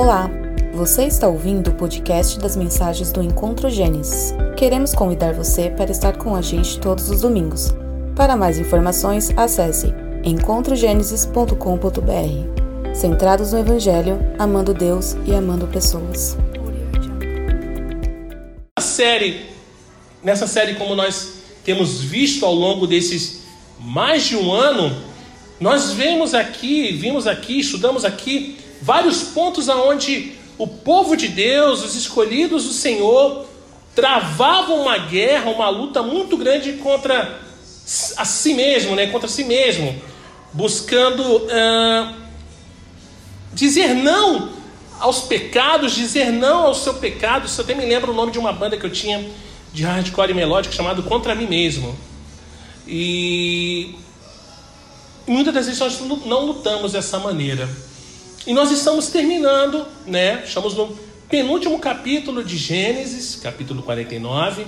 Olá, você está ouvindo o podcast das mensagens do Encontro Gênesis. Queremos convidar você para estar com a gente todos os domingos. Para mais informações, acesse encontrogenesis.com.br. Centrados no Evangelho, amando Deus e amando pessoas. A série, nessa série, como nós temos visto ao longo desses mais de um ano, nós vemos aqui, vimos aqui, estudamos aqui vários pontos aonde o povo de Deus, os escolhidos do Senhor, travavam uma guerra, uma luta muito grande contra a si mesmo, né? Contra si mesmo, buscando uh, dizer não aos pecados, dizer não ao seu pecado. Isso até me lembra o nome de uma banda que eu tinha de hardcore melódico chamado Contra Mim Mesmo. E muitas das vezes nós não lutamos dessa maneira. E nós estamos terminando, né? Estamos no penúltimo capítulo de Gênesis, capítulo 49.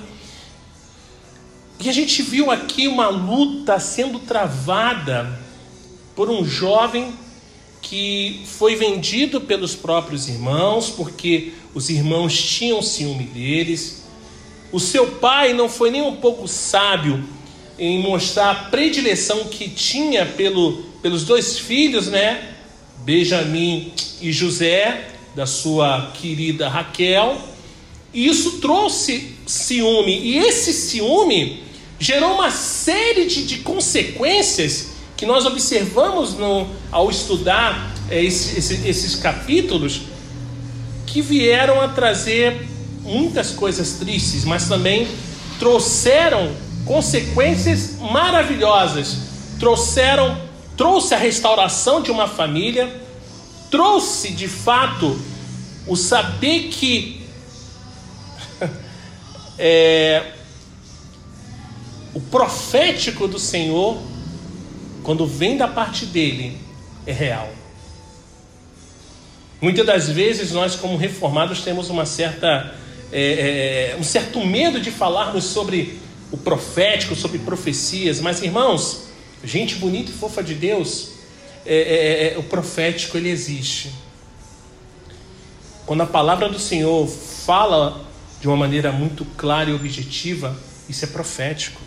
E a gente viu aqui uma luta sendo travada por um jovem que foi vendido pelos próprios irmãos, porque os irmãos tinham ciúme deles. O seu pai não foi nem um pouco sábio em mostrar a predileção que tinha pelo, pelos dois filhos, né? Benjamim e José, da sua querida Raquel. E isso trouxe ciúme. E esse ciúme gerou uma série de, de consequências que nós observamos no, ao estudar é, esse, esse, esses capítulos, que vieram a trazer muitas coisas tristes, mas também trouxeram consequências maravilhosas, trouxeram trouxe a restauração de uma família, trouxe de fato o saber que é, o profético do Senhor, quando vem da parte dele, é real. Muitas das vezes nós, como reformados, temos uma certa, é, é, um certo medo de falarmos sobre o profético, sobre profecias, mas irmãos, gente bonita e fofa de Deus, é, é, é, é, o profético ele existe. Quando a palavra do Senhor fala de uma maneira muito clara e objetiva, isso é profético.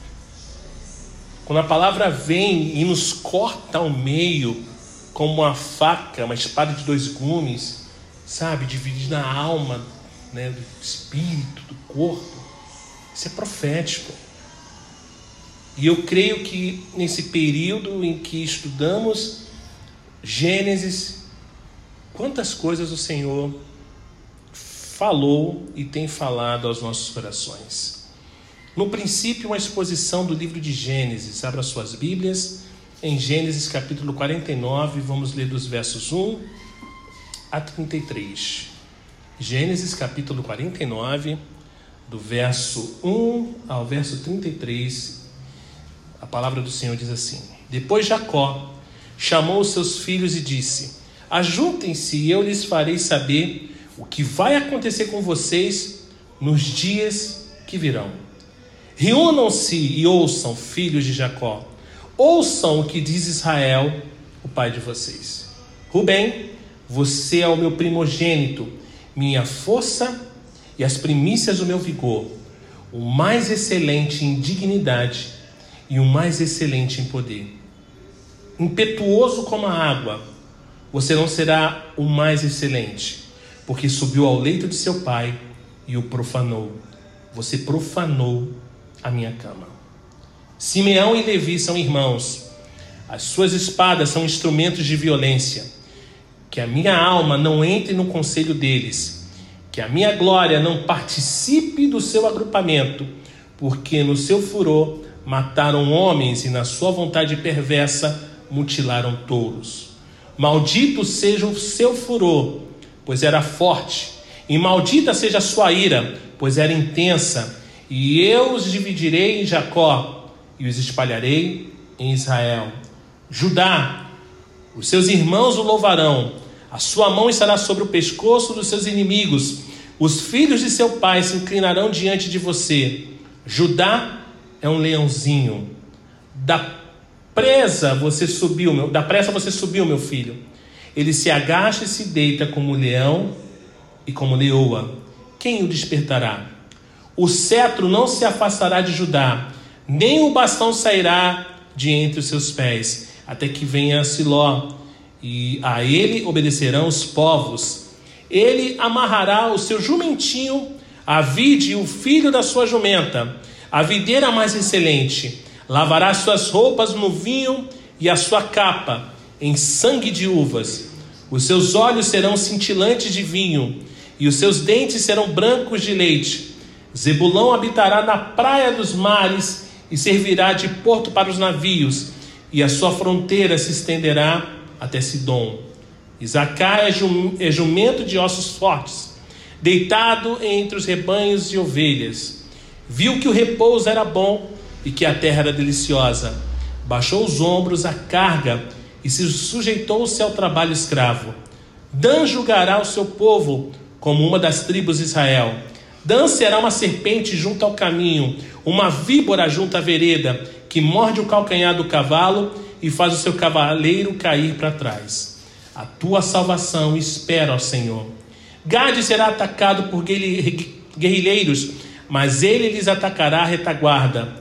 Quando a palavra vem e nos corta ao meio, como uma faca, uma espada de dois gumes, sabe, dividindo a alma, né, do espírito, do corpo, isso é profético. E eu creio que nesse período em que estudamos Gênesis, quantas coisas o Senhor falou e tem falado aos nossos corações. No princípio, uma exposição do livro de Gênesis. Abra suas Bíblias em Gênesis capítulo 49, vamos ler dos versos 1 a 33. Gênesis capítulo 49, do verso 1 ao verso 33, a palavra do Senhor diz assim: Depois Jacó chamou os seus filhos e disse: Ajuntem-se e eu lhes farei saber o que vai acontecer com vocês nos dias que virão. Reúnam-se e ouçam, filhos de Jacó. Ouçam o que diz Israel, o pai de vocês. Rubem, você é o meu primogênito, minha força e as primícias do meu vigor, o mais excelente em dignidade e o mais excelente em poder. Impetuoso como a água, você não será o mais excelente, porque subiu ao leito de seu pai e o profanou. Você profanou a minha cama. Simeão e Levi são irmãos. As suas espadas são instrumentos de violência. Que a minha alma não entre no conselho deles. Que a minha glória não participe do seu agrupamento, porque no seu furor mataram homens e, na sua vontade perversa, mutilaram touros. Maldito seja o seu furor, pois era forte, e maldita seja a sua ira, pois era intensa, e eu os dividirei em Jacó e os espalharei em Israel. Judá, os seus irmãos o louvarão, a sua mão estará sobre o pescoço dos seus inimigos, os filhos de seu pai se inclinarão diante de você. Judá é um leãozinho. Da presa você subiu, meu, da pressa você subiu, meu filho. Ele se agacha e se deita como leão e como leoa. Quem o despertará? O cetro não se afastará de Judá, nem o bastão sairá de entre os seus pés, até que venha Siló, e a ele obedecerão os povos. Ele amarrará o seu jumentinho, a vide o filho da sua jumenta, a videira mais excelente, lavará suas roupas no vinho e a sua capa em sangue de uvas. Os seus olhos serão cintilantes de vinho, e os seus dentes serão brancos de leite. Zebulão habitará na praia dos mares e servirá de porto para os navios, e a sua fronteira se estenderá até Sidom. Isacar é, é jumento de ossos fortes, deitado entre os rebanhos e ovelhas. Viu que o repouso era bom e que a terra era deliciosa. Baixou os ombros à carga e se sujeitou-se ao trabalho escravo. Dan julgará o seu povo como uma das tribos de Israel. Dan será uma serpente junto ao caminho, uma víbora junto à vereda, que morde o calcanhar do cavalo e faz o seu cavaleiro cair para trás. A tua salvação espera, ó Senhor. Gade será atacado por guerrilheiros, mas ele lhes atacará a retaguarda.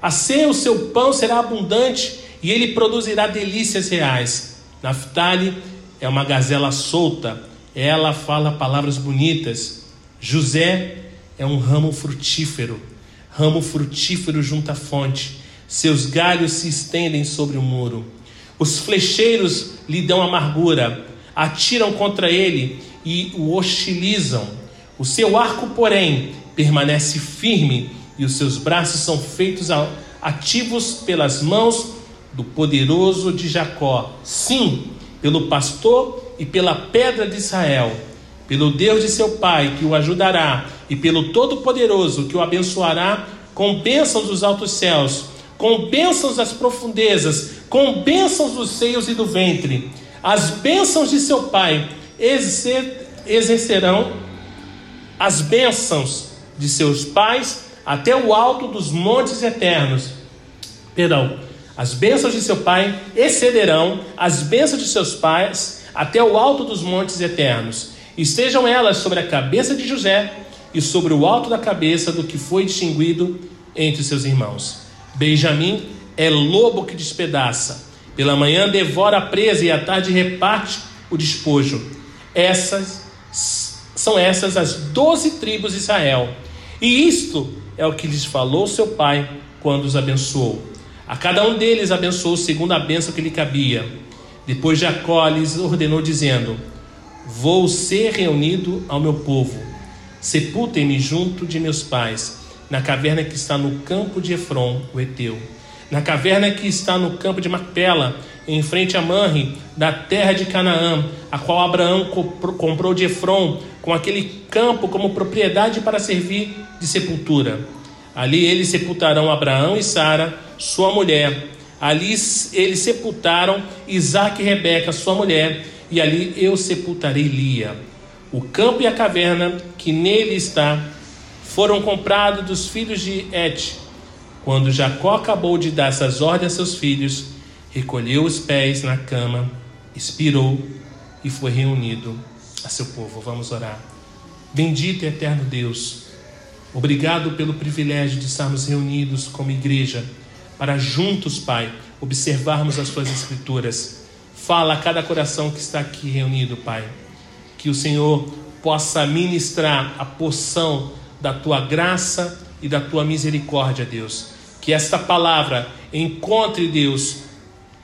A ser o seu pão será abundante e ele produzirá delícias reais. Naftali é uma gazela solta, ela fala palavras bonitas. José é um ramo frutífero, ramo frutífero junto à fonte. Seus galhos se estendem sobre o muro. Os flecheiros lhe dão amargura, atiram contra ele e o hostilizam. O seu arco, porém, permanece firme e os seus braços são feitos ativos pelas mãos do poderoso de Jacó. Sim, pelo pastor e pela pedra de Israel, pelo Deus de seu pai que o ajudará e pelo Todo-Poderoso que o abençoará com bênçãos dos altos céus, com bênçãos das profundezas, com bênçãos dos seios e do ventre. As bênçãos de seu pai exercerão as bênçãos de seus pais até o alto dos montes eternos. Perdão. As bênçãos de seu pai excederão as bênçãos de seus pais até o alto dos montes eternos. Estejam elas sobre a cabeça de José e sobre o alto da cabeça do que foi distinguido entre seus irmãos. Benjamim é lobo que despedaça. Pela manhã devora a presa e à tarde reparte o despojo. Essas são essas as doze tribos de Israel. E isto é o que lhes falou seu pai quando os abençoou. A cada um deles abençoou segundo a bênção que lhe cabia. Depois Jacó lhes ordenou, dizendo: Vou ser reunido ao meu povo. Sepultem-me junto de meus pais, na caverna que está no campo de Efron, o Eteu, na caverna que está no campo de Macpela, em frente a Manre, da terra de Canaã, a qual Abraão comprou de Efron, com aquele campo como propriedade para servir de sepultura. Ali eles sepultarão Abraão e Sara, sua mulher. Ali eles sepultaram Isaac e Rebeca, sua mulher, e ali eu sepultarei Lia. O campo e a caverna que nele está foram comprados dos filhos de Et. Quando Jacó acabou de dar essas ordens a seus filhos, recolheu os pés na cama, expirou e foi reunido a seu povo. Vamos orar. Bendito e eterno Deus, obrigado pelo privilégio de estarmos reunidos como igreja para juntos, Pai, observarmos as Suas Escrituras. Fala a cada coração que está aqui reunido, Pai, que o Senhor possa ministrar a porção da Tua graça e da Tua misericórdia, Deus. Que esta palavra encontre, Deus,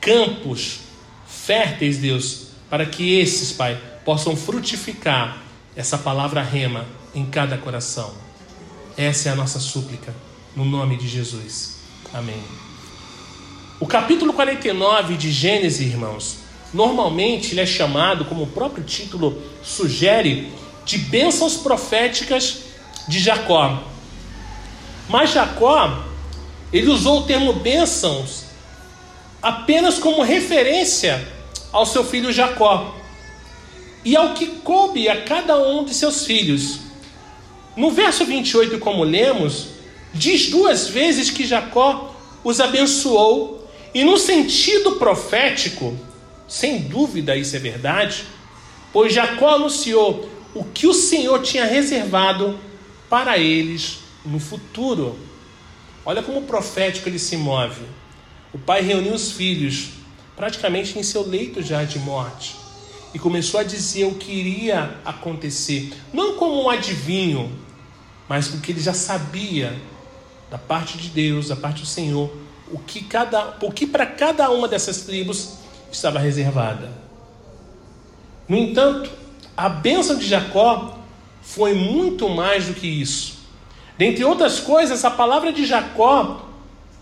campos férteis, Deus, para que esses, Pai, possam frutificar essa palavra rema em cada coração. Essa é a nossa súplica, no nome de Jesus. Amém. O capítulo 49 de Gênesis, irmãos, normalmente ele é chamado, como o próprio título sugere, de bênçãos proféticas de Jacó. Mas Jacó, ele usou o termo bênçãos apenas como referência ao seu filho Jacó e ao que coube a cada um de seus filhos. No verso 28, como lemos, diz duas vezes que Jacó os abençoou, e no sentido profético, sem dúvida isso é verdade, pois Jacó anunciou o que o Senhor tinha reservado para eles no futuro. Olha como profético ele se move. O pai reuniu os filhos, praticamente em seu leito já de morte, e começou a dizer o que iria acontecer, não como um adivinho, mas porque ele já sabia da parte de Deus, da parte do Senhor, o que cada, o que para cada uma dessas tribos estava reservada. No entanto, a bênção de Jacó foi muito mais do que isso. Dentre outras coisas, a palavra de Jacó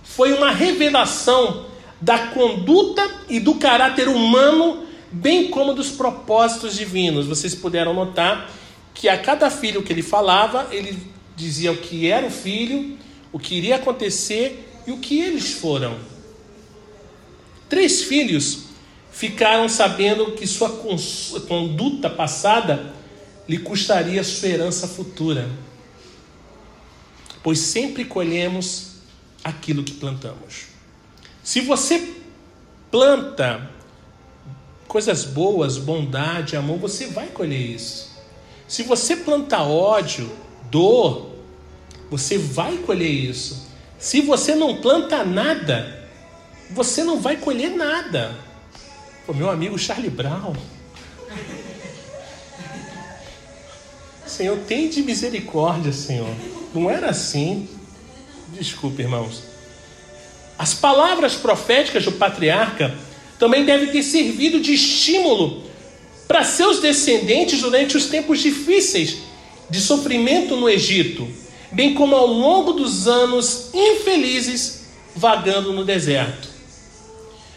foi uma revelação da conduta e do caráter humano, bem como dos propósitos divinos. Vocês puderam notar que a cada filho que ele falava, ele dizia o que era o filho, o que iria acontecer e o que eles foram. Três filhos ficaram sabendo que sua conduta passada lhe custaria sua herança futura, pois sempre colhemos aquilo que plantamos. Se você planta coisas boas, bondade, amor, você vai colher isso. Se você planta ódio, dor, você vai colher isso. Se você não planta nada, você não vai colher nada. O meu amigo Charlie Brown. Senhor, tem de misericórdia, Senhor. Não era assim. Desculpe, irmãos. As palavras proféticas do patriarca também devem ter servido de estímulo para seus descendentes durante os tempos difíceis de sofrimento no Egito, bem como ao longo dos anos infelizes vagando no deserto.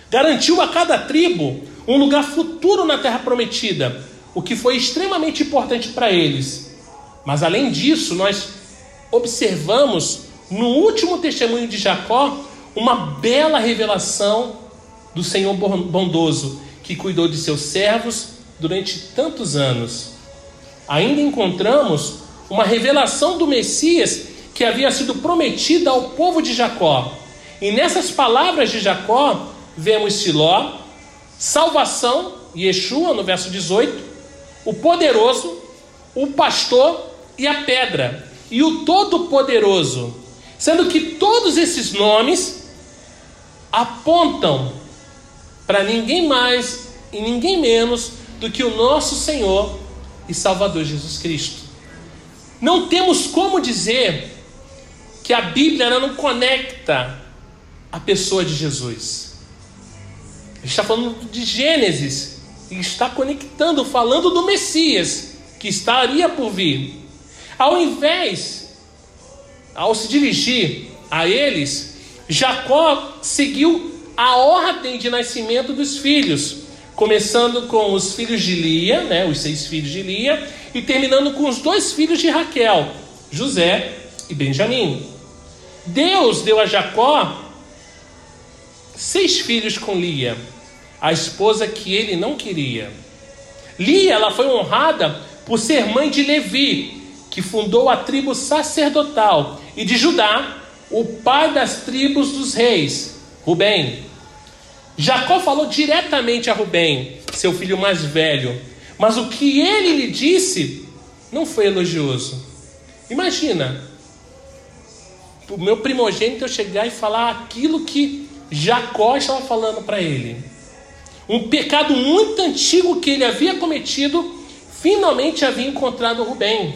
Garantiu a cada tribo um lugar futuro na terra prometida, o que foi extremamente importante para eles. Mas além disso, nós observamos no último testemunho de Jacó uma bela revelação do Senhor bondoso que cuidou de seus servos durante tantos anos. Ainda encontramos uma revelação do Messias que havia sido prometida ao povo de Jacó. E nessas palavras de Jacó, vemos Siló, salvação, Yeshua, no verso 18, o poderoso, o pastor e a pedra, e o todo-poderoso, sendo que todos esses nomes apontam para ninguém mais e ninguém menos do que o nosso Senhor e Salvador Jesus Cristo. Não temos como dizer que a Bíblia não conecta a pessoa de Jesus. Está falando de Gênesis e está conectando, falando do Messias que estaria por vir. Ao invés, ao se dirigir a eles, Jacó seguiu a ordem de nascimento dos filhos, começando com os filhos de Lia, né, os seis filhos de Lia, e terminando com os dois filhos de Raquel, José e Benjamim. Deus deu a Jacó seis filhos com Lia, a esposa que ele não queria. Lia ela foi honrada por ser mãe de Levi, que fundou a tribo sacerdotal, e de Judá, o pai das tribos dos reis, Rubem. Jacó falou diretamente a Rubem, seu filho mais velho, mas o que ele lhe disse não foi elogioso. Imagina, o meu primogênito eu chegar e falar aquilo que Jacó estava falando para ele. Um pecado muito antigo que ele havia cometido, finalmente havia encontrado Rubem.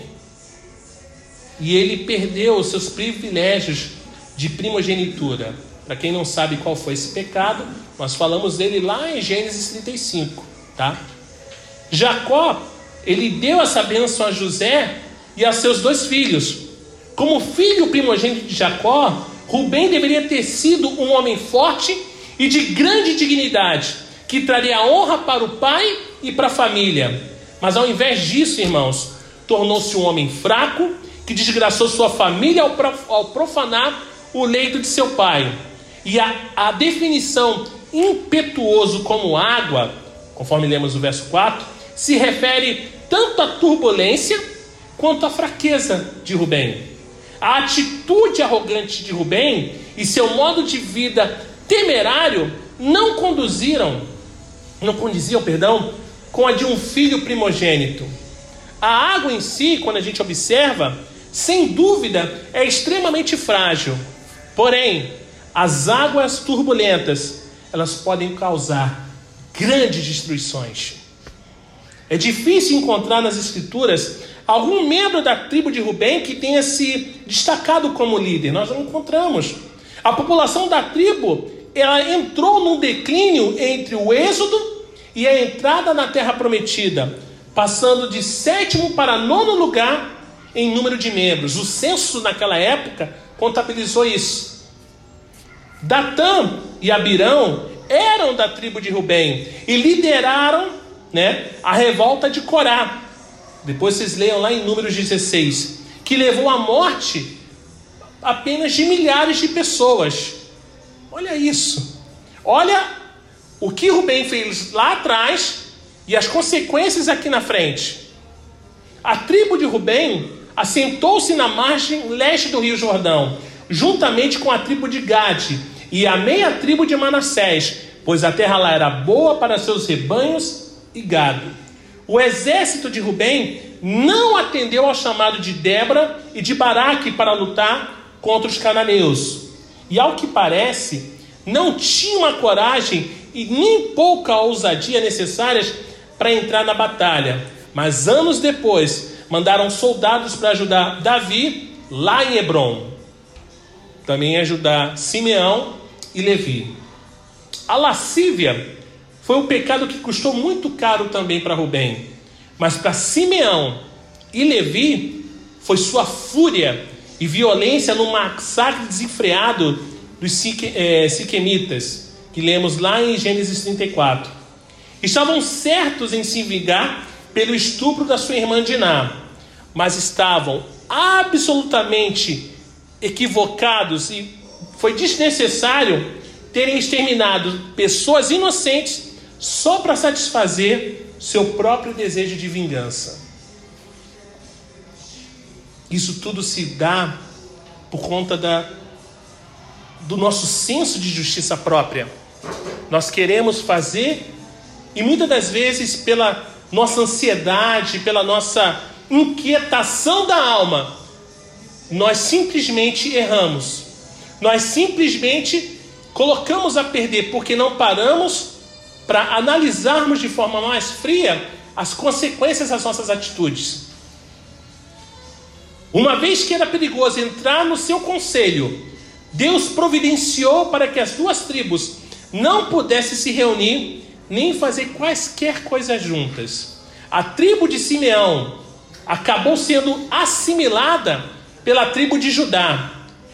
E ele perdeu os seus privilégios de primogenitura. Para quem não sabe qual foi esse pecado, nós falamos dele lá em Gênesis 35, tá? Jacó, ele deu essa bênção a José e a seus dois filhos. Como filho primogênito de Jacó, Rubem deveria ter sido um homem forte e de grande dignidade, que traria honra para o pai e para a família. Mas ao invés disso, irmãos, tornou-se um homem fraco que desgraçou sua família ao profanar o leito de seu pai. E a, a definição impetuoso como água, conforme lemos o verso 4, se refere tanto à turbulência quanto à fraqueza de Rubem. A atitude arrogante de Rubem e seu modo de vida temerário não conduziram não condiziam, perdão, com a de um filho primogênito. A água em si, quando a gente observa, sem dúvida é extremamente frágil. Porém, as águas turbulentas, elas podem causar grandes destruições. É difícil encontrar nas escrituras algum membro da tribo de Rubem que tenha se destacado como líder. Nós não encontramos. A população da tribo, ela entrou num declínio entre o êxodo e a entrada na terra prometida, passando de sétimo para nono lugar em número de membros. O censo naquela época contabilizou isso. Datã e Abirão eram da tribo de Rubem e lideraram né, a revolta de Corá. Depois vocês leiam lá em Números 16, que levou à morte apenas de milhares de pessoas. Olha isso. Olha o que Rubem fez lá atrás e as consequências aqui na frente. A tribo de Rubem assentou-se na margem leste do Rio Jordão, juntamente com a tribo de Gade e a meia tribo de Manassés, pois a terra lá era boa para seus rebanhos e gado. O exército de Rubem não atendeu ao chamado de Débora e de Baraque para lutar contra os cananeus. E ao que parece, não tinham a coragem e nem pouca ousadia necessárias para entrar na batalha. Mas anos depois, mandaram soldados para ajudar Davi lá em Hebron. Também ajudar Simeão e Levi. A lascívia foi um pecado que custou muito caro também para Rubem. Mas para Simeão e Levi foi sua fúria e violência no massacre desenfreado dos é, siquemitas, que lemos lá em Gênesis 34. Estavam certos em se vingar pelo estupro da sua irmã Diná, mas estavam absolutamente equivocados e foi desnecessário terem exterminado pessoas inocentes só para satisfazer seu próprio desejo de vingança. Isso tudo se dá por conta da, do nosso senso de justiça própria. Nós queremos fazer, e muitas das vezes, pela nossa ansiedade, pela nossa inquietação da alma, nós simplesmente erramos. Nós simplesmente colocamos a perder porque não paramos para analisarmos de forma mais fria as consequências das nossas atitudes. Uma vez que era perigoso entrar no seu conselho, Deus providenciou para que as duas tribos não pudessem se reunir nem fazer quaisquer coisas juntas. A tribo de Simeão acabou sendo assimilada pela tribo de Judá,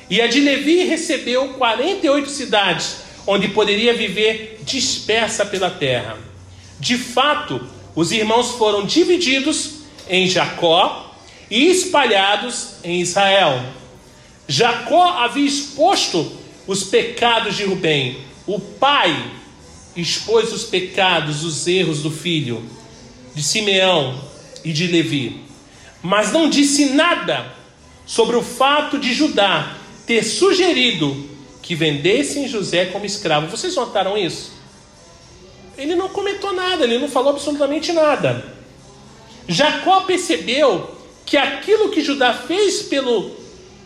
e a de Levi recebeu 48 cidades onde poderia viver dispersa pela terra. De fato, os irmãos foram divididos em Jacó e espalhados em Israel. Jacó havia exposto os pecados de Rubem. O pai expôs os pecados, os erros do filho de Simeão e de Levi. Mas não disse nada sobre o fato de Judá ter sugerido que vendessem José como escravo. Vocês notaram isso? Ele não comentou nada, ele não falou absolutamente nada. Jacó percebeu que aquilo que Judá fez pelo,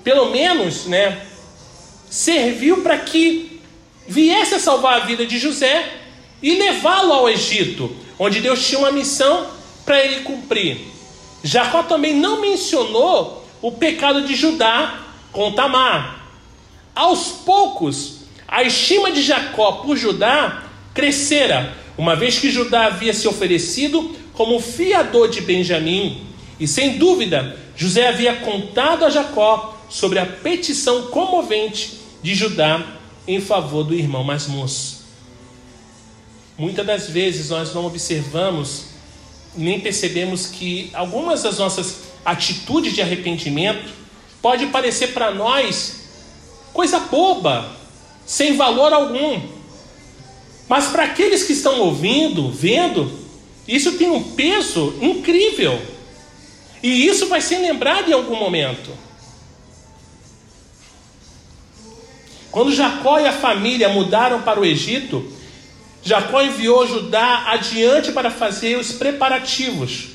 pelo menos, né, serviu para que viesse a salvar a vida de José e levá-lo ao Egito, onde Deus tinha uma missão para ele cumprir. Jacó também não mencionou o pecado de Judá com Tamar. Aos poucos, a estima de Jacó por Judá crescera, uma vez que Judá havia se oferecido como fiador de Benjamim. E sem dúvida, José havia contado a Jacó sobre a petição comovente de Judá em favor do irmão mais moço. Muitas das vezes nós não observamos nem percebemos que algumas das nossas atitudes de arrependimento pode parecer para nós coisa boba, sem valor algum. Mas para aqueles que estão ouvindo, vendo, isso tem um peso incrível. E isso vai ser lembrado em algum momento. Quando Jacó e a família mudaram para o Egito, Jacó enviou Judá adiante para fazer os preparativos.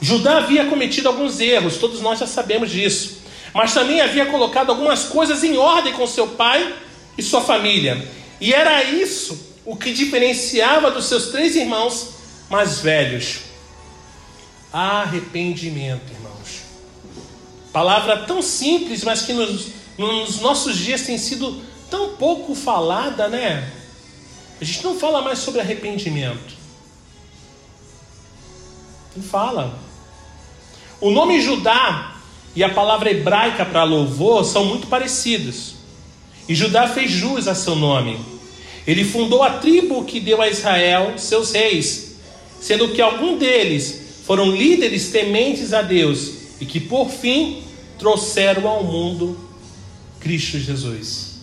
Judá havia cometido alguns erros, todos nós já sabemos disso, mas também havia colocado algumas coisas em ordem com seu pai e sua família. E era isso o que diferenciava dos seus três irmãos mais velhos. Arrependimento, irmãos. Palavra tão simples, mas que nos, nos nossos dias tem sido tão pouco falada, né? A gente não fala mais sobre arrependimento. Não fala. O nome Judá e a palavra hebraica para louvor são muito parecidos. E Judá fez jus a seu nome. Ele fundou a tribo que deu a Israel seus reis, sendo que algum deles foram líderes tementes a Deus e que por fim trouxeram ao mundo Cristo Jesus.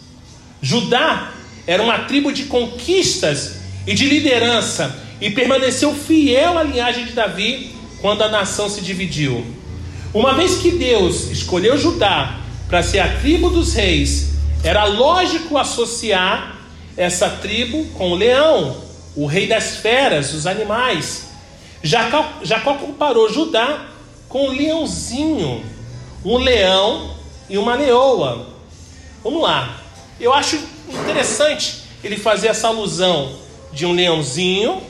Judá era uma tribo de conquistas e de liderança e permaneceu fiel à linhagem de Davi quando a nação se dividiu. Uma vez que Deus escolheu Judá para ser a tribo dos reis, era lógico associar essa tribo com o leão, o rei das feras, os animais. Jacó, Jacó comparou Judá com um leãozinho, um leão e uma leoa. Vamos lá. Eu acho interessante ele fazer essa alusão de um leãozinho,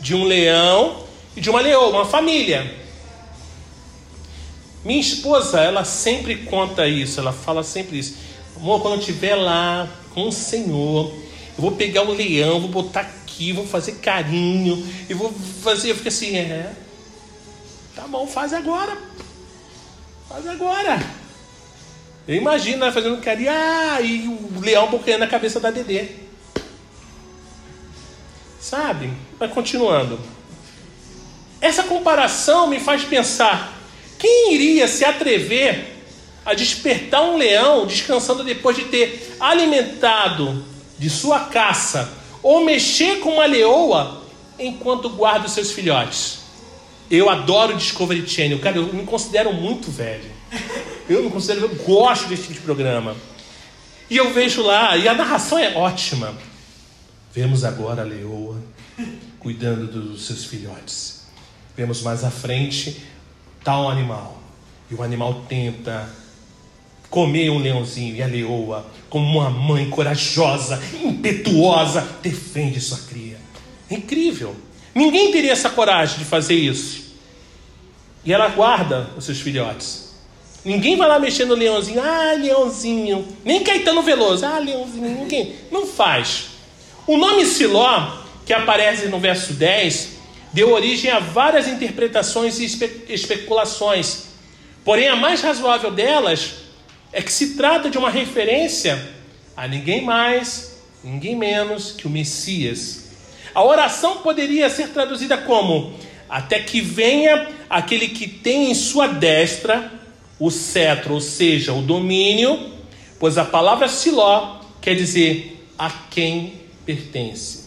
de um leão e de uma leoa, uma família. Minha esposa, ela sempre conta isso, ela fala sempre isso. Amor, quando eu estiver lá com o Senhor, eu vou pegar o leão, vou botar aqui, vou fazer carinho, e vou fazer. Eu fico assim, é. Tá bom, faz agora. Faz agora. Eu imagino ela fazendo carinho, ah, e o leão bocanhando a cabeça da Dedê. Sabe? Mas continuando. Essa comparação me faz pensar: quem iria se atrever a despertar um leão descansando depois de ter alimentado de sua caça ou mexer com uma leoa enquanto guarda os seus filhotes? Eu adoro Discovery Channel, cara, eu me considero muito velho. Eu me considero, eu gosto desse tipo de programa. E eu vejo lá, e a narração é ótima. Vemos agora a leoa cuidando dos seus filhotes. Vemos mais à frente tal animal. E o animal tenta comer um leãozinho e a leoa, como uma mãe corajosa, impetuosa, defende sua cria. É incrível. Ninguém teria essa coragem de fazer isso. E ela guarda os seus filhotes. Ninguém vai lá mexer no leãozinho, ah, leãozinho. Nem Caetano Veloso, ah, leãozinho. Ninguém. Não faz. O nome Siló, que aparece no verso 10, deu origem a várias interpretações e espe especulações. Porém, a mais razoável delas é que se trata de uma referência a ninguém mais, ninguém menos que o Messias. A oração poderia ser traduzida como: Até que venha aquele que tem em sua destra o cetro, ou seja, o domínio, pois a palavra Siló quer dizer a quem pertence.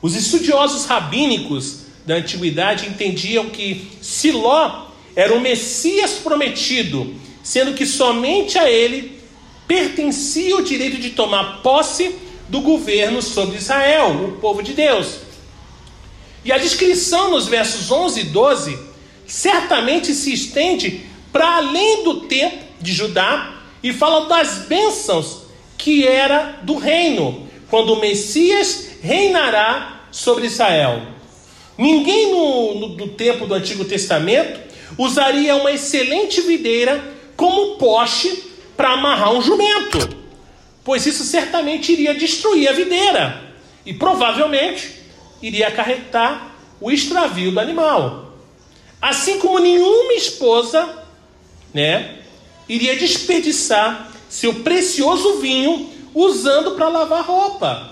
Os estudiosos rabínicos da antiguidade entendiam que Siló era o Messias prometido, sendo que somente a ele pertencia o direito de tomar posse do governo sobre Israel, o povo de Deus. E a descrição nos versos 11 e 12 certamente se estende para além do tempo de Judá e fala das bênçãos que era do reino, quando o Messias reinará sobre Israel. Ninguém no, no, no tempo do Antigo Testamento usaria uma excelente videira como poste para amarrar um jumento, pois isso certamente iria destruir a videira e provavelmente iria acarretar o extravio do animal. Assim como nenhuma esposa, né, iria desperdiçar seu precioso vinho usando para lavar roupa.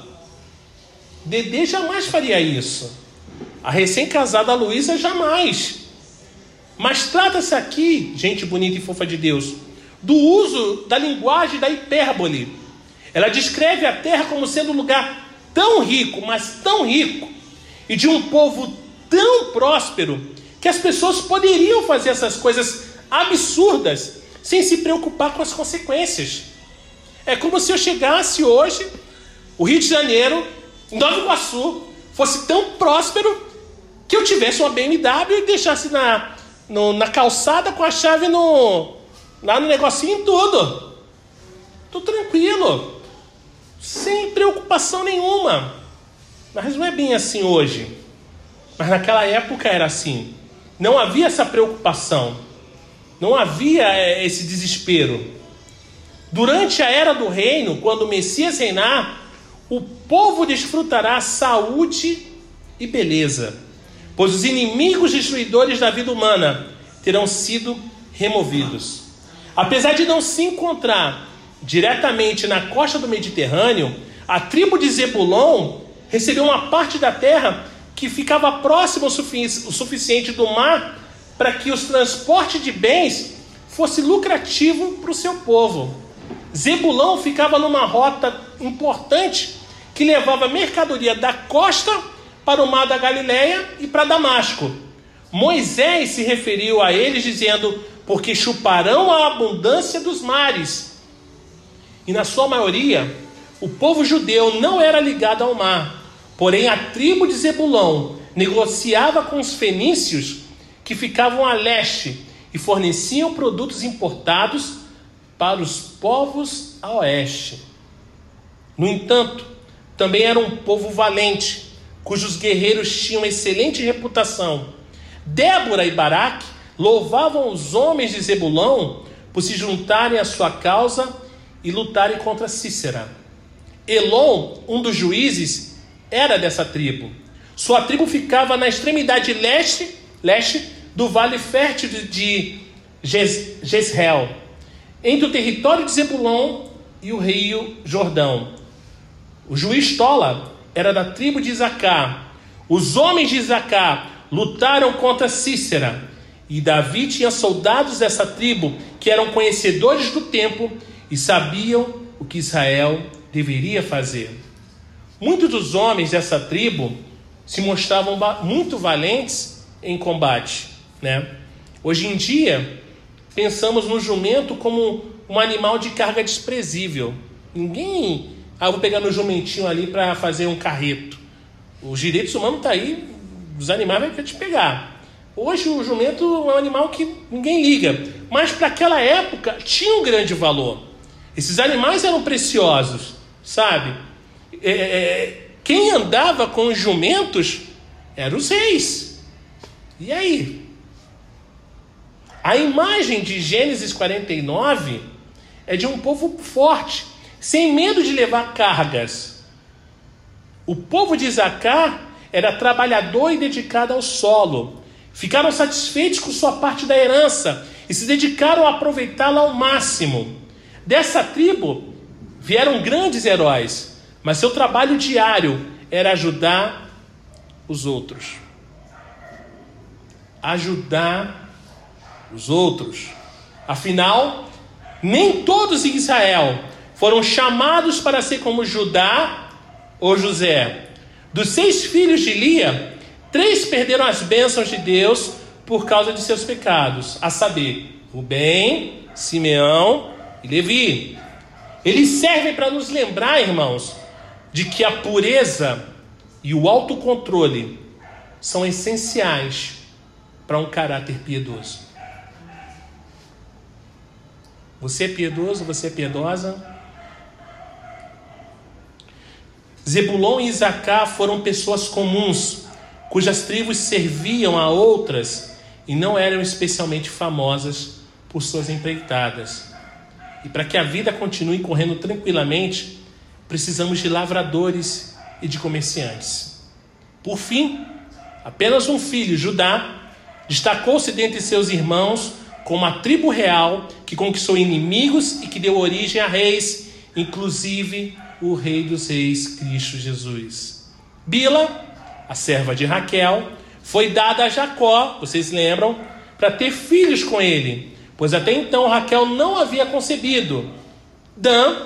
Dedê jamais faria isso. A recém-casada Luísa jamais. Mas trata-se aqui, gente bonita e fofa de Deus, do uso da linguagem da hipérbole. Ela descreve a terra como sendo um lugar tão rico, mas tão rico, e de um povo tão próspero, que as pessoas poderiam fazer essas coisas absurdas sem se preocupar com as consequências. É como se eu chegasse hoje, o Rio de Janeiro, Nova Iguaçu, fosse tão próspero que eu tivesse uma BMW e deixasse na, no, na calçada com a chave no, lá no negocinho e tudo. Tô tranquilo. Sem preocupação nenhuma. Mas não é bem assim hoje. Mas naquela época era assim. Não havia essa preocupação. Não havia é, esse desespero. Durante a era do reino, quando o Messias reinar, o povo desfrutará saúde e beleza, pois os inimigos destruidores da vida humana terão sido removidos. Apesar de não se encontrar diretamente na costa do Mediterrâneo, a tribo de Zebulon recebeu uma parte da terra que ficava próxima o, suficiente do mar para que os transportes de bens fosse lucrativo para o seu povo. Zebulão ficava numa rota importante que levava mercadoria da costa para o mar da Galileia e para Damasco. Moisés se referiu a eles dizendo: Porque chuparão a abundância dos mares. E na sua maioria, o povo judeu não era ligado ao mar, porém a tribo de Zebulão negociava com os fenícios que ficavam a leste e forneciam produtos importados para os povos a oeste. No entanto, também era um povo valente, cujos guerreiros tinham excelente reputação. Débora e Baraque louvavam os homens de Zebulão por se juntarem à sua causa e lutarem contra Cícera. Elon, um dos juízes, era dessa tribo. Sua tribo ficava na extremidade leste, leste do vale fértil de Jezreel, entre o território de Zebulon e o rio Jordão. O juiz Tola era da tribo de Isacá. Os homens de Isacá lutaram contra Cícera. E Davi tinha soldados dessa tribo que eram conhecedores do tempo e sabiam o que Israel deveria fazer. Muitos dos homens dessa tribo se mostravam muito valentes em combate. Né? Hoje em dia, pensamos no jumento como um animal de carga desprezível. Ninguém ah, vou pegar meu jumentinho ali para fazer um carreto. Os direitos humanos tá aí, os animais vai te pegar. Hoje o jumento é um animal que ninguém liga, mas para aquela época tinha um grande valor. Esses animais eram preciosos, sabe? É, é, é quem andava com os jumentos eram os reis. E aí? A imagem de Gênesis 49 é de um povo forte, sem medo de levar cargas. O povo de Isaacar era trabalhador e dedicado ao solo. Ficaram satisfeitos com sua parte da herança e se dedicaram a aproveitá-la ao máximo. Dessa tribo vieram grandes heróis, mas seu trabalho diário era ajudar os outros. Ajudar os outros. Afinal, nem todos em Israel foram chamados para ser como Judá ou José. Dos seis filhos de Lia, três perderam as bênçãos de Deus por causa de seus pecados, a saber, Rubem, Simeão e Levi. Eles servem para nos lembrar, irmãos, de que a pureza e o autocontrole são essenciais para um caráter piedoso. Você é piedoso, você é piedosa? Zebulon e Isacá foram pessoas comuns, cujas tribos serviam a outras e não eram especialmente famosas por suas empreitadas. E para que a vida continue correndo tranquilamente, precisamos de lavradores e de comerciantes. Por fim, apenas um filho, Judá, destacou-se dentre seus irmãos como a tribo real que conquistou inimigos e que deu origem a reis, inclusive o Rei dos Reis, Cristo Jesus. Bila, a serva de Raquel, foi dada a Jacó, vocês lembram, para ter filhos com ele, pois até então Raquel não havia concebido. Dan,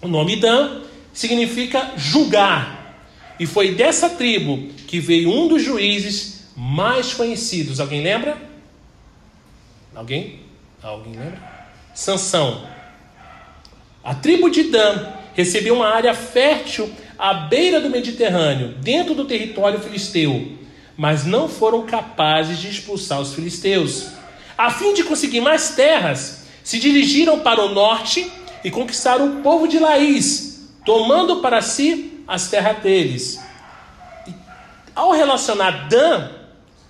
o nome Dan, significa julgar, e foi dessa tribo que veio um dos juízes mais conhecidos. Alguém lembra? Alguém? Alguém lembra? Sansão. A tribo de Dan recebeu uma área fértil à beira do Mediterrâneo, dentro do território filisteu, mas não foram capazes de expulsar os filisteus. A fim de conseguir mais terras, se dirigiram para o norte e conquistaram o povo de Laís, tomando para si as terras deles. Ao relacionar Dan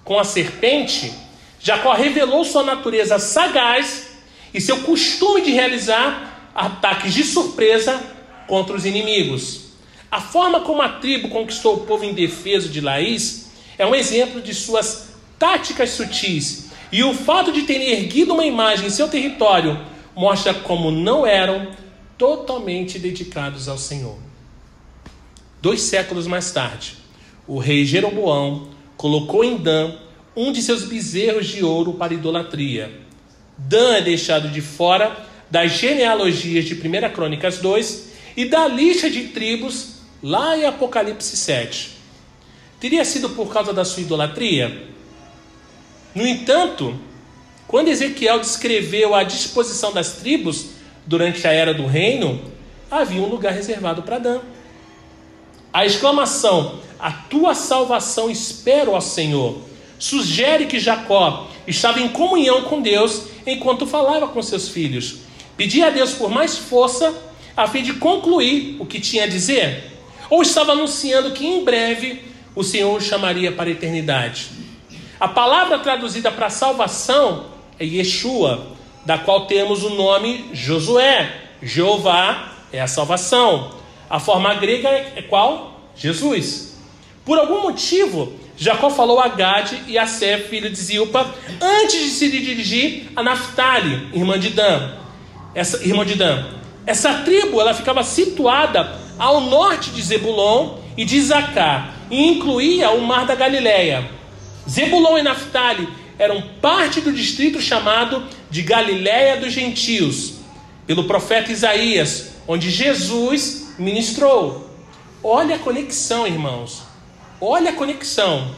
com a serpente, Jacó revelou sua natureza sagaz e seu costume de realizar ataques de surpresa contra os inimigos. A forma como a tribo conquistou o povo indefeso de Laís é um exemplo de suas táticas sutis. E o fato de terem erguido uma imagem em seu território mostra como não eram totalmente dedicados ao Senhor. Dois séculos mais tarde, o rei Jeroboão colocou em Dan um de seus bezerros de ouro para idolatria. Dan é deixado de fora das genealogias de 1 Crônicas 2 e da lista de tribos lá em Apocalipse 7. Teria sido por causa da sua idolatria? No entanto, quando Ezequiel descreveu a disposição das tribos durante a era do reino, havia um lugar reservado para Dan. A exclamação: A tua salvação espero, ao Senhor, sugere que Jacó estava em comunhão com Deus enquanto falava com seus filhos. Pedia a Deus por mais força a fim de concluir o que tinha a dizer? Ou estava anunciando que em breve o Senhor o chamaria para a eternidade? A palavra traduzida para salvação é Yeshua, da qual temos o nome Josué. Jeová é a salvação. A forma grega é qual? Jesus. Por algum motivo, Jacó falou a Gade e a Sé, filho de Zilpa, antes de se dirigir a Naphtali, irmã de Dan. Essa irmã de Dan. Essa tribo ela ficava situada ao norte de Zebulon e de Zacá e incluía o mar da Galileia. Zebulon e Naphtali eram parte do distrito chamado de Galileia dos Gentios, pelo profeta Isaías, onde Jesus ministrou. Olha a conexão, irmãos. Olha a conexão.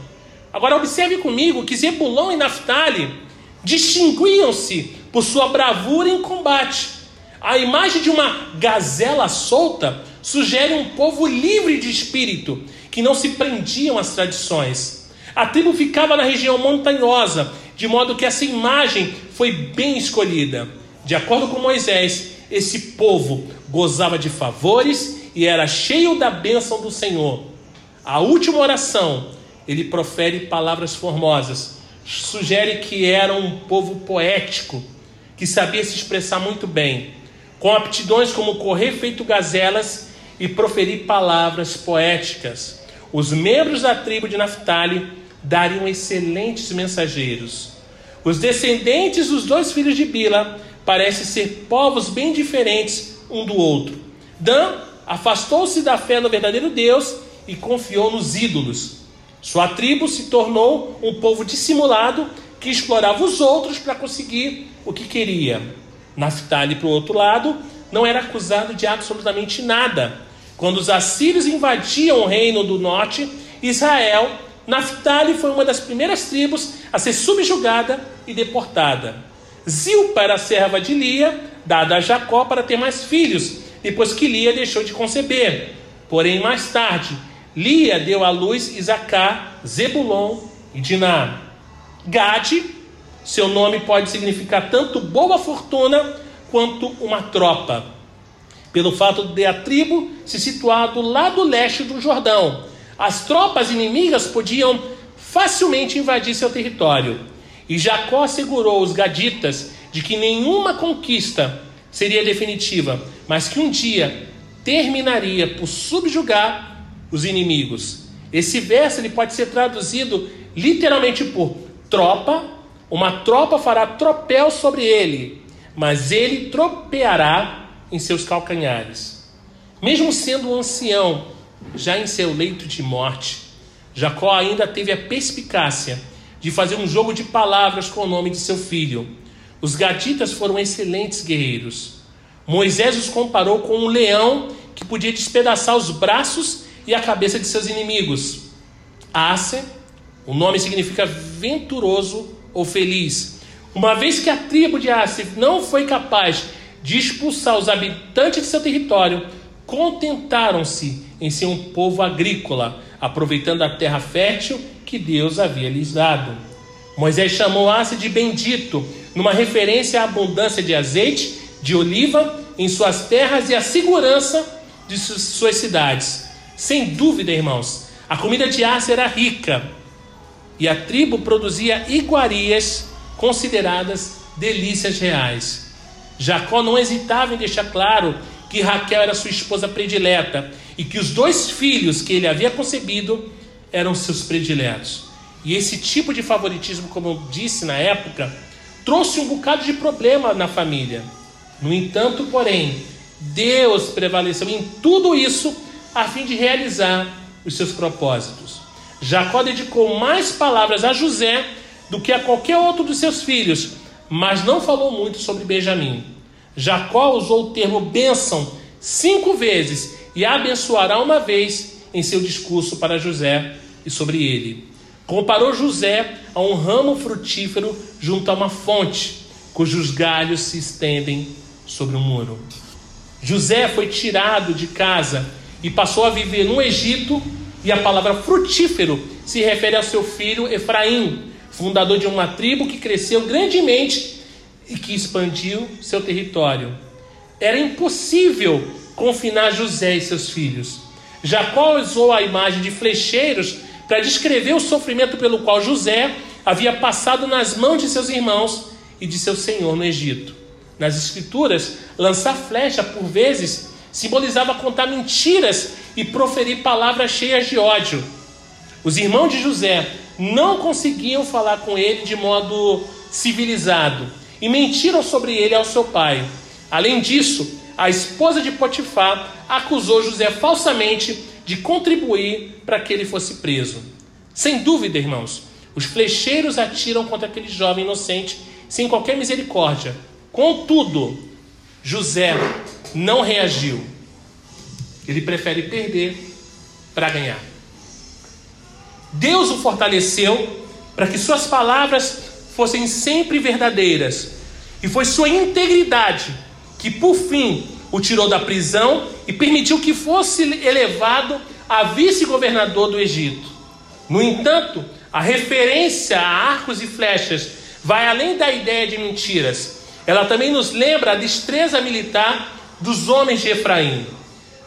Agora observe comigo que Zebulon e Naphtali distinguiam-se por sua bravura em combate. A imagem de uma gazela solta sugere um povo livre de espírito, que não se prendiam às tradições. A tribo ficava na região montanhosa, de modo que essa imagem foi bem escolhida. De acordo com Moisés, esse povo gozava de favores e era cheio da bênção do Senhor. A última oração, ele profere palavras formosas. Sugere que era um povo poético, que sabia se expressar muito bem, com aptidões como correr feito gazelas e proferir palavras poéticas. Os membros da tribo de Naphtali dariam excelentes mensageiros. Os descendentes dos dois filhos de Bila parecem ser povos bem diferentes um do outro. Dan afastou-se da fé no verdadeiro Deus e confiou nos ídolos. Sua tribo se tornou um povo dissimulado que explorava os outros para conseguir o que queria. Naphtali, por outro lado, não era acusado de absolutamente nada. Quando os assírios invadiam o reino do norte, Israel, Naphtali foi uma das primeiras tribos a ser subjugada e deportada. Zilpa era serva de Lia, dada a Jacó para ter mais filhos, depois que Lia deixou de conceber. Porém, mais tarde, Lia deu à luz Isacar, Zebulon e Diná. Gade, seu nome pode significar tanto boa fortuna quanto uma tropa, pelo fato de a tribo se situar do lado leste do Jordão. As tropas inimigas podiam facilmente invadir seu território. E Jacó assegurou os gaditas de que nenhuma conquista seria definitiva, mas que um dia terminaria por subjugar os inimigos. Esse verso ele pode ser traduzido literalmente por tropa, uma tropa fará tropel sobre ele, mas ele tropeará em seus calcanhares. Mesmo sendo um ancião, já em seu leito de morte, Jacó ainda teve a perspicácia de fazer um jogo de palavras com o nome de seu filho. Os gaditas foram excelentes guerreiros. Moisés os comparou com um leão que podia despedaçar os braços e a cabeça de seus inimigos. Ace, o nome significa venturoso ou feliz. Uma vez que a tribo de Ace não foi capaz de expulsar os habitantes de seu território, contentaram-se em ser um povo agrícola, aproveitando a terra fértil que Deus havia lhes dado. Moisés chamou Asa de bendito, numa referência à abundância de azeite de oliva em suas terras e à segurança de suas cidades. Sem dúvida, irmãos, a comida de Asa era rica e a tribo produzia iguarias consideradas delícias reais. Jacó não hesitava em deixar claro que Raquel era sua esposa predileta e que os dois filhos que ele havia concebido eram seus prediletos. E esse tipo de favoritismo, como eu disse na época, trouxe um bocado de problema na família. No entanto, porém, Deus prevaleceu em tudo isso a fim de realizar os seus propósitos. Jacó dedicou mais palavras a José do que a qualquer outro dos seus filhos, mas não falou muito sobre Benjamim. Jacó usou o termo bênção cinco vezes e abençoará uma vez em seu discurso para José e sobre ele. Comparou José a um ramo frutífero junto a uma fonte, cujos galhos se estendem sobre um muro. José foi tirado de casa e passou a viver no Egito, e a palavra frutífero se refere ao seu filho Efraim, fundador de uma tribo que cresceu grandemente e que expandiu seu território. Era impossível confinar José e seus filhos. Jacó usou a imagem de flecheiros para descrever o sofrimento pelo qual José havia passado nas mãos de seus irmãos e de seu senhor no Egito. Nas Escrituras, lançar flecha por vezes simbolizava contar mentiras e proferir palavras cheias de ódio. Os irmãos de José não conseguiam falar com ele de modo civilizado e mentiram sobre ele ao seu pai. Além disso, a esposa de Potifar acusou José falsamente de contribuir para que ele fosse preso. Sem dúvida, irmãos, os flecheiros atiram contra aquele jovem inocente sem qualquer misericórdia Contudo, José não reagiu. Ele prefere perder para ganhar. Deus o fortaleceu para que suas palavras fossem sempre verdadeiras. E foi sua integridade que, por fim, o tirou da prisão e permitiu que fosse elevado a vice-governador do Egito. No entanto, a referência a arcos e flechas vai além da ideia de mentiras ela também nos lembra a destreza militar dos homens de Efraim.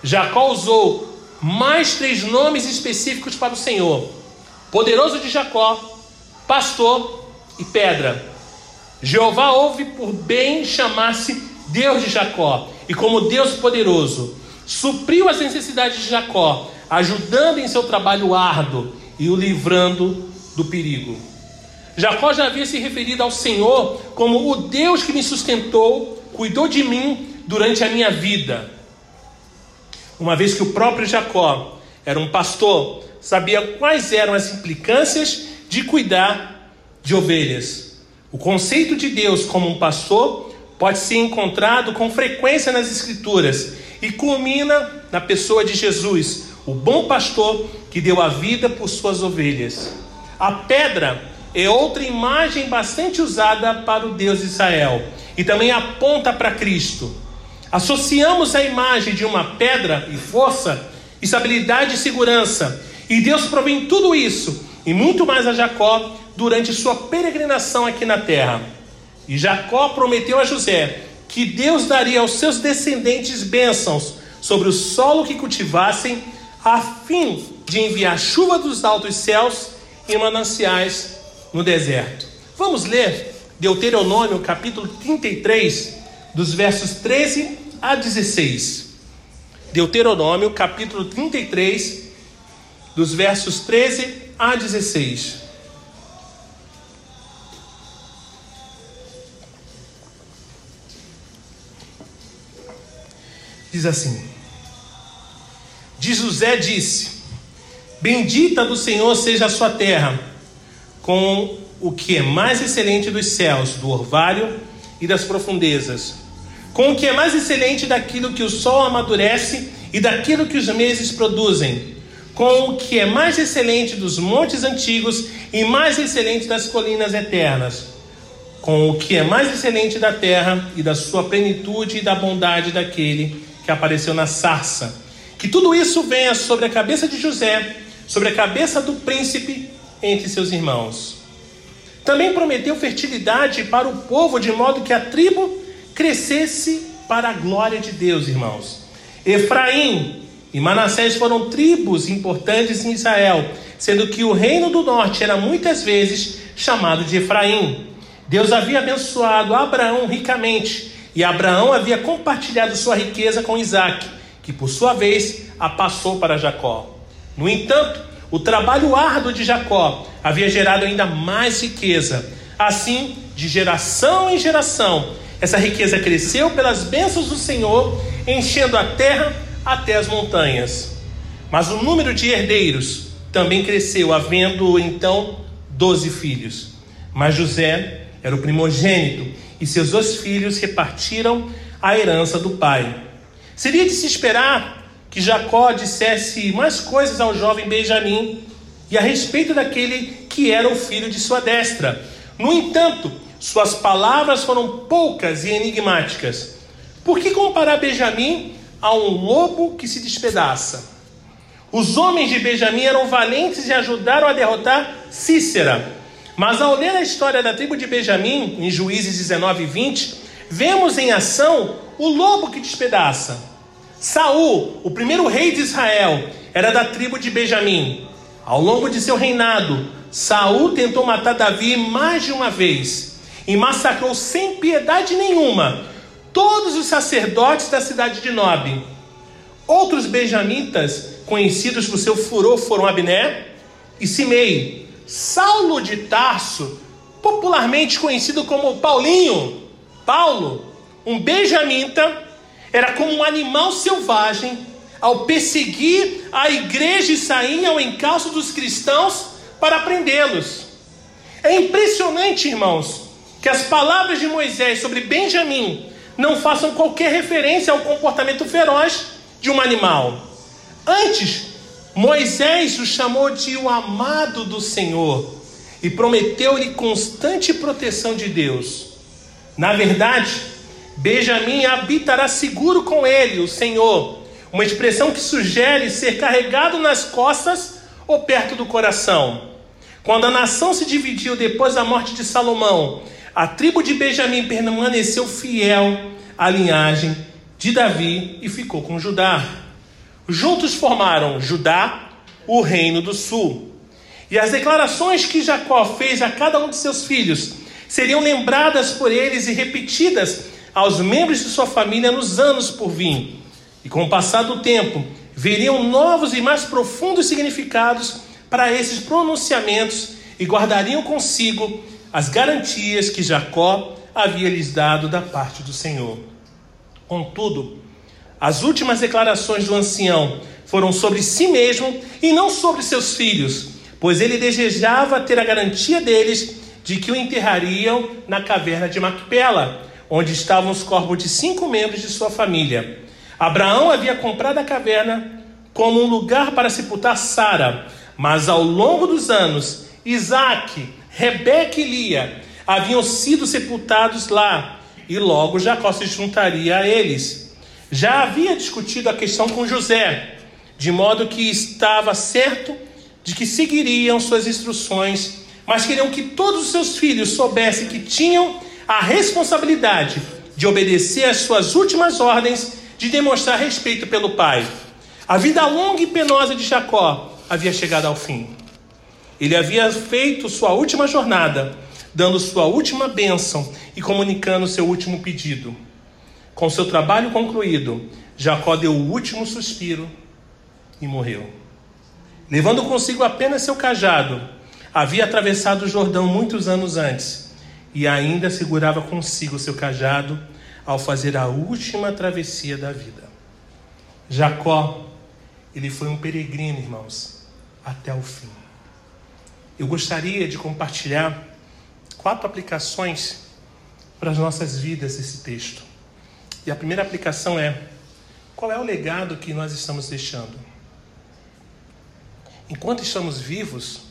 Jacó usou mais três nomes específicos para o Senhor: poderoso de Jacó, pastor e pedra. Jeová ouve por bem chamar-se Deus de Jacó, e como Deus poderoso, supriu as necessidades de Jacó, ajudando em seu trabalho árduo e o livrando do perigo. Jacó já havia se referido ao Senhor como o Deus que me sustentou, cuidou de mim durante a minha vida. Uma vez que o próprio Jacó era um pastor, sabia quais eram as implicâncias de cuidar de ovelhas. O conceito de Deus como um pastor pode ser encontrado com frequência nas Escrituras e culmina na pessoa de Jesus, o bom pastor que deu a vida por suas ovelhas. A pedra é outra imagem bastante usada para o Deus de Israel e também aponta para Cristo. Associamos a imagem de uma pedra e força, estabilidade e segurança, e Deus provém tudo isso e muito mais a Jacó durante sua peregrinação aqui na terra. E Jacó prometeu a José que Deus daria aos seus descendentes bênçãos sobre o solo que cultivassem, a fim de enviar chuva dos altos céus e mananciais no deserto. Vamos ler Deuteronômio capítulo 33, dos versos 13 a 16. Deuteronômio capítulo 33, dos versos 13 a 16. Diz assim: De José disse: Bendita do Senhor seja a sua terra com o que é mais excelente dos céus, do orvalho e das profundezas, com o que é mais excelente daquilo que o sol amadurece e daquilo que os meses produzem, com o que é mais excelente dos montes antigos e mais excelente das colinas eternas, com o que é mais excelente da terra e da sua plenitude e da bondade daquele que apareceu na sarça Que tudo isso venha sobre a cabeça de José, sobre a cabeça do príncipe entre seus irmãos. Também prometeu fertilidade para o povo, de modo que a tribo crescesse para a glória de Deus, irmãos. Efraim e Manassés foram tribos importantes em Israel, sendo que o reino do norte era muitas vezes chamado de Efraim. Deus havia abençoado Abraão ricamente, e Abraão havia compartilhado sua riqueza com Isaac, que por sua vez a passou para Jacó. No entanto, o trabalho árduo de Jacó havia gerado ainda mais riqueza. Assim, de geração em geração, essa riqueza cresceu pelas bênçãos do Senhor, enchendo a terra até as montanhas. Mas o número de herdeiros também cresceu, havendo então doze filhos. Mas José era o primogênito e seus dois filhos repartiram a herança do pai. Seria de se esperar que Jacó dissesse mais coisas ao jovem Benjamim e a respeito daquele que era o filho de sua destra. No entanto, suas palavras foram poucas e enigmáticas. Por que comparar Benjamim a um lobo que se despedaça? Os homens de Benjamim eram valentes e ajudaram a derrotar Cícera. Mas ao ler a história da tribo de Benjamim, em Juízes 19 e 20, vemos em ação o lobo que despedaça. Saul, o primeiro rei de Israel, era da tribo de Benjamim. Ao longo de seu reinado, Saul tentou matar Davi mais de uma vez e massacrou sem piedade nenhuma todos os sacerdotes da cidade de Nob. Outros benjamitas, conhecidos por seu furor, foram Abné e Simei. Saulo de Tarso, popularmente conhecido como Paulinho, Paulo, um benjamita, era como um animal selvagem ao perseguir a igreja e sair ao encalço dos cristãos para prendê-los. É impressionante, irmãos, que as palavras de Moisés sobre Benjamim não façam qualquer referência ao comportamento feroz de um animal. Antes, Moisés o chamou de o amado do Senhor e prometeu-lhe constante proteção de Deus. Na verdade, Benjamim habitará seguro com ele, o Senhor, uma expressão que sugere ser carregado nas costas ou perto do coração. Quando a nação se dividiu depois da morte de Salomão a tribo de Benjamim permaneceu fiel à linhagem de Davi e ficou com Judá. Juntos formaram Judá, o reino do sul. E as declarações que Jacó fez a cada um de seus filhos seriam lembradas por eles e repetidas aos membros de sua família nos anos por vir. E com o passar do tempo, veriam novos e mais profundos significados para esses pronunciamentos e guardariam consigo as garantias que Jacó havia lhes dado da parte do Senhor. Contudo, as últimas declarações do ancião foram sobre si mesmo e não sobre seus filhos, pois ele desejava ter a garantia deles de que o enterrariam na caverna de Macpela, onde estavam os corpos de cinco membros de sua família. Abraão havia comprado a caverna como um lugar para sepultar Sara, mas ao longo dos anos, Isaac Rebeca e Lia haviam sido sepultados lá e logo Jacó se juntaria a eles. Já havia discutido a questão com José, de modo que estava certo de que seguiriam suas instruções, mas queriam que todos os seus filhos soubessem que tinham a responsabilidade de obedecer às suas últimas ordens, de demonstrar respeito pelo pai. A vida longa e penosa de Jacó havia chegado ao fim. Ele havia feito sua última jornada, dando sua última bênção e comunicando seu último pedido. Com seu trabalho concluído, Jacó deu o último suspiro e morreu. Levando consigo apenas seu cajado, havia atravessado o Jordão muitos anos antes e ainda segurava consigo seu cajado ao fazer a última travessia da vida. Jacó, ele foi um peregrino, irmãos, até o fim. Eu gostaria de compartilhar quatro aplicações para as nossas vidas esse texto. E a primeira aplicação é: qual é o legado que nós estamos deixando? Enquanto estamos vivos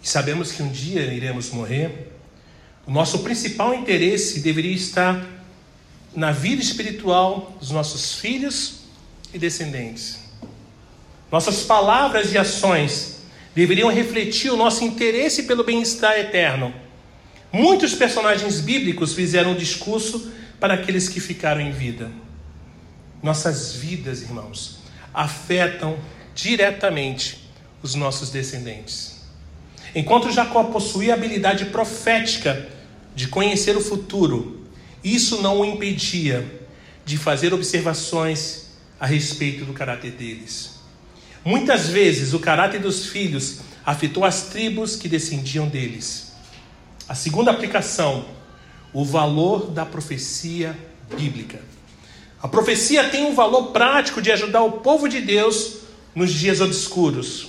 e sabemos que um dia iremos morrer, o nosso principal interesse deveria estar na vida espiritual dos nossos filhos e descendentes. Nossas palavras e ações deveriam refletir o nosso interesse pelo bem-estar eterno. Muitos personagens bíblicos fizeram um discurso para aqueles que ficaram em vida. Nossas vidas, irmãos, afetam diretamente os nossos descendentes. Enquanto Jacó possuía a habilidade profética de conhecer o futuro, isso não o impedia de fazer observações a respeito do caráter deles. Muitas vezes o caráter dos filhos afetou as tribos que descendiam deles. A segunda aplicação, o valor da profecia bíblica. A profecia tem um valor prático de ajudar o povo de Deus nos dias obscuros.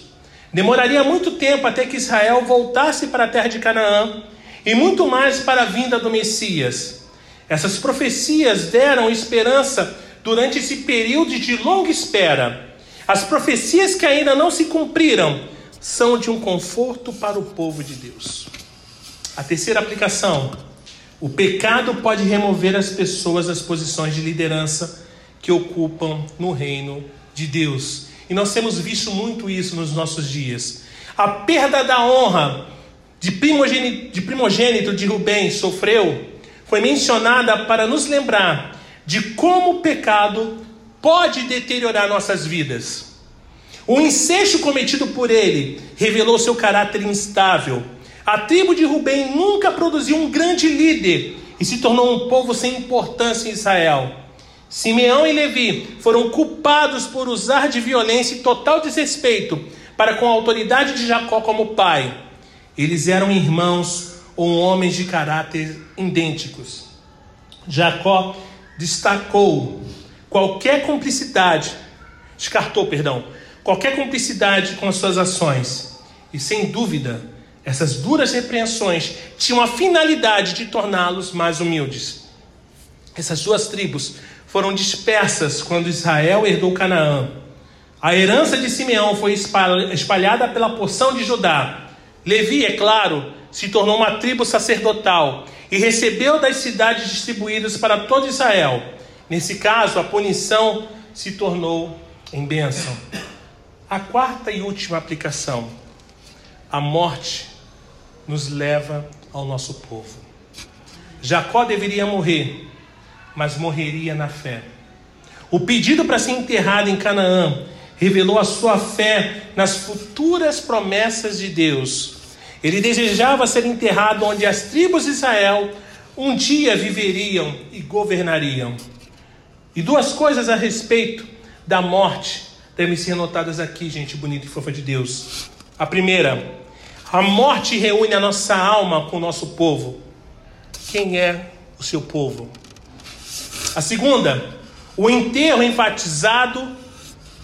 Demoraria muito tempo até que Israel voltasse para a terra de Canaã e muito mais para a vinda do Messias. Essas profecias deram esperança durante esse período de longa espera. As profecias que ainda não se cumpriram são de um conforto para o povo de Deus. A terceira aplicação: o pecado pode remover as pessoas das posições de liderança que ocupam no reino de Deus. E nós temos visto muito isso nos nossos dias. A perda da honra de primogênito de, primogênito de Rubem sofreu foi mencionada para nos lembrar de como o pecado pode deteriorar nossas vidas. O incesto cometido por ele revelou seu caráter instável. A tribo de Rubem nunca produziu um grande líder e se tornou um povo sem importância em Israel. Simeão e Levi foram culpados por usar de violência e total desrespeito para com a autoridade de Jacó como pai. Eles eram irmãos ou homens de caráter idênticos. Jacó destacou qualquer cumplicidade, descartou, perdão, qualquer cumplicidade com as suas ações. E sem dúvida, essas duras repreensões tinham a finalidade de torná-los mais humildes. Essas duas tribos foram dispersas quando Israel herdou Canaã. A herança de Simeão foi espalhada pela porção de Judá. Levi, é claro, se tornou uma tribo sacerdotal e recebeu das cidades distribuídas para todo Israel. Nesse caso, a punição se tornou em bênção. A quarta e última aplicação: a morte nos leva ao nosso povo. Jacó deveria morrer, mas morreria na fé. O pedido para ser enterrado em Canaã revelou a sua fé nas futuras promessas de Deus. Ele desejava ser enterrado onde as tribos de Israel um dia viveriam e governariam. E duas coisas a respeito da morte devem ser notadas aqui, gente bonita e fofa de Deus. A primeira, a morte reúne a nossa alma com o nosso povo. Quem é o seu povo? A segunda, o enterro enfatizado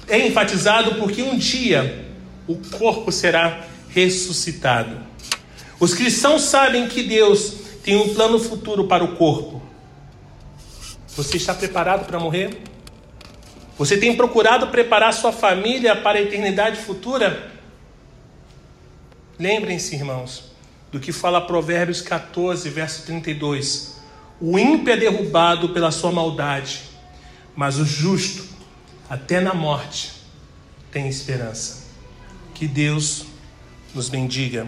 é enfatizado porque um dia o corpo será ressuscitado. Os cristãos sabem que Deus tem um plano futuro para o corpo. Você está preparado para morrer? Você tem procurado preparar sua família para a eternidade futura? Lembrem-se, irmãos, do que fala Provérbios 14, verso 32. O ímpio é derrubado pela sua maldade, mas o justo, até na morte, tem esperança. Que Deus nos bendiga.